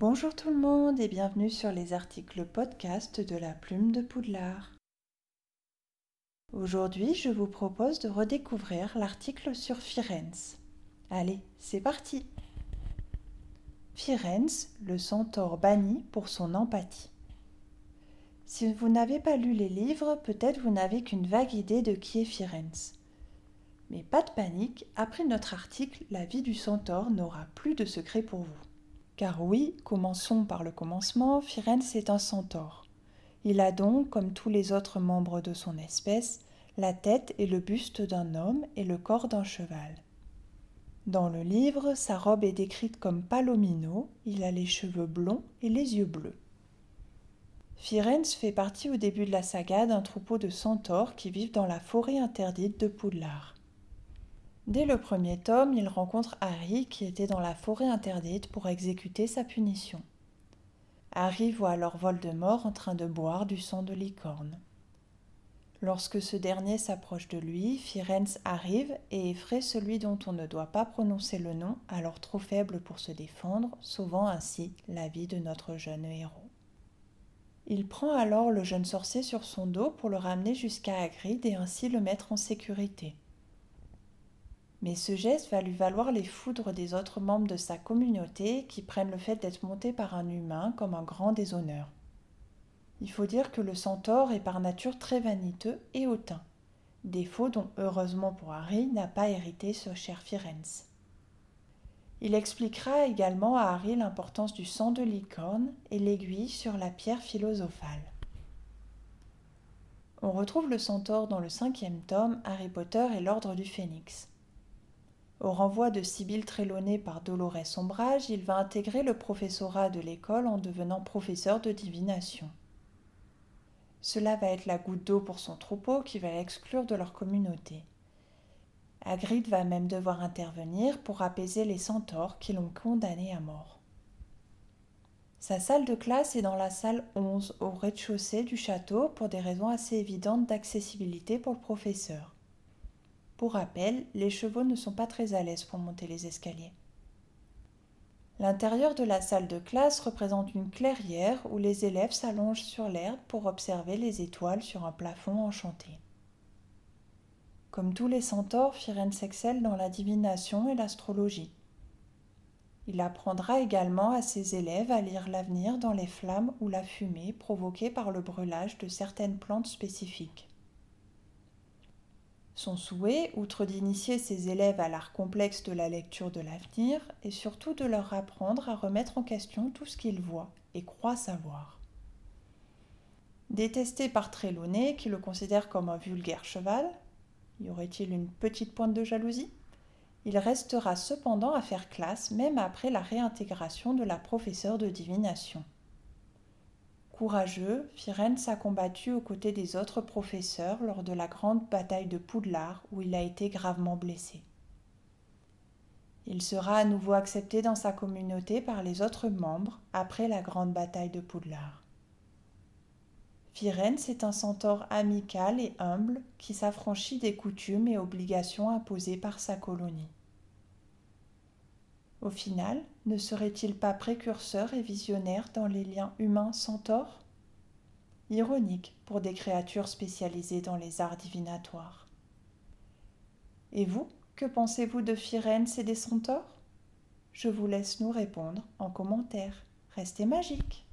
Bonjour tout le monde et bienvenue sur les articles podcast de la plume de Poudlard. Aujourd'hui, je vous propose de redécouvrir l'article sur Firenze. Allez, c'est parti Firenze, le centaure banni pour son empathie. Si vous n'avez pas lu les livres, peut-être vous n'avez qu'une vague idée de qui est Firenze. Mais pas de panique, après notre article, la vie du centaure n'aura plus de secret pour vous. Car oui, commençons par le commencement, Firenze est un centaure. Il a donc, comme tous les autres membres de son espèce, la tête et le buste d'un homme et le corps d'un cheval. Dans le livre, sa robe est décrite comme palomino, il a les cheveux blonds et les yeux bleus. Firenze fait partie au début de la saga d'un troupeau de centaures qui vivent dans la forêt interdite de Poudlard. Dès le premier tome, il rencontre Harry qui était dans la forêt interdite pour exécuter sa punition. Harry voit alors Voldemort en train de boire du sang de licorne. Lorsque ce dernier s'approche de lui, Firenze arrive et effraie celui dont on ne doit pas prononcer le nom, alors trop faible pour se défendre, sauvant ainsi la vie de notre jeune héros. Il prend alors le jeune sorcier sur son dos pour le ramener jusqu'à Hagrid et ainsi le mettre en sécurité mais ce geste va lui valoir les foudres des autres membres de sa communauté qui prennent le fait d'être monté par un humain comme un grand déshonneur. Il faut dire que le centaure est par nature très vaniteux et hautain, défaut dont heureusement pour Harry n'a pas hérité ce cher Firenze. Il expliquera également à Harry l'importance du sang de licorne et l'aiguille sur la pierre philosophale. On retrouve le centaure dans le cinquième tome Harry Potter et l'ordre du Phénix. Au renvoi de Sibylle Trelawney par Dolores Sombrage, il va intégrer le professorat de l'école en devenant professeur de divination. Cela va être la goutte d'eau pour son troupeau qui va l'exclure de leur communauté. Hagrid va même devoir intervenir pour apaiser les centaures qui l'ont condamné à mort. Sa salle de classe est dans la salle 11 au rez-de-chaussée du château pour des raisons assez évidentes d'accessibilité pour le professeur. Pour rappel, les chevaux ne sont pas très à l'aise pour monter les escaliers. L'intérieur de la salle de classe représente une clairière où les élèves s'allongent sur l'herbe pour observer les étoiles sur un plafond enchanté. Comme tous les centaures, Firenze excelle dans la divination et l'astrologie. Il apprendra également à ses élèves à lire l'avenir dans les flammes ou la fumée provoquée par le brûlage de certaines plantes spécifiques. Son souhait, outre d'initier ses élèves à l'art complexe de la lecture de l'avenir, est surtout de leur apprendre à remettre en question tout ce qu'ils voient et croient savoir. Détesté par Trelawney, qui le considère comme un vulgaire cheval, y aurait-il une petite pointe de jalousie? Il restera cependant à faire classe même après la réintégration de la professeure de divination. Courageux, Firenze a combattu aux côtés des autres professeurs lors de la grande bataille de Poudlard où il a été gravement blessé. Il sera à nouveau accepté dans sa communauté par les autres membres après la grande bataille de Poudlard. Firenze est un centaure amical et humble qui s'affranchit des coutumes et obligations imposées par sa colonie. Au final, ne serait-il pas précurseur et visionnaire dans les liens humains-centaures Ironique pour des créatures spécialisées dans les arts divinatoires. Et vous, que pensez-vous de Firenze et des centaures? Je vous laisse nous répondre en commentaire. Restez magiques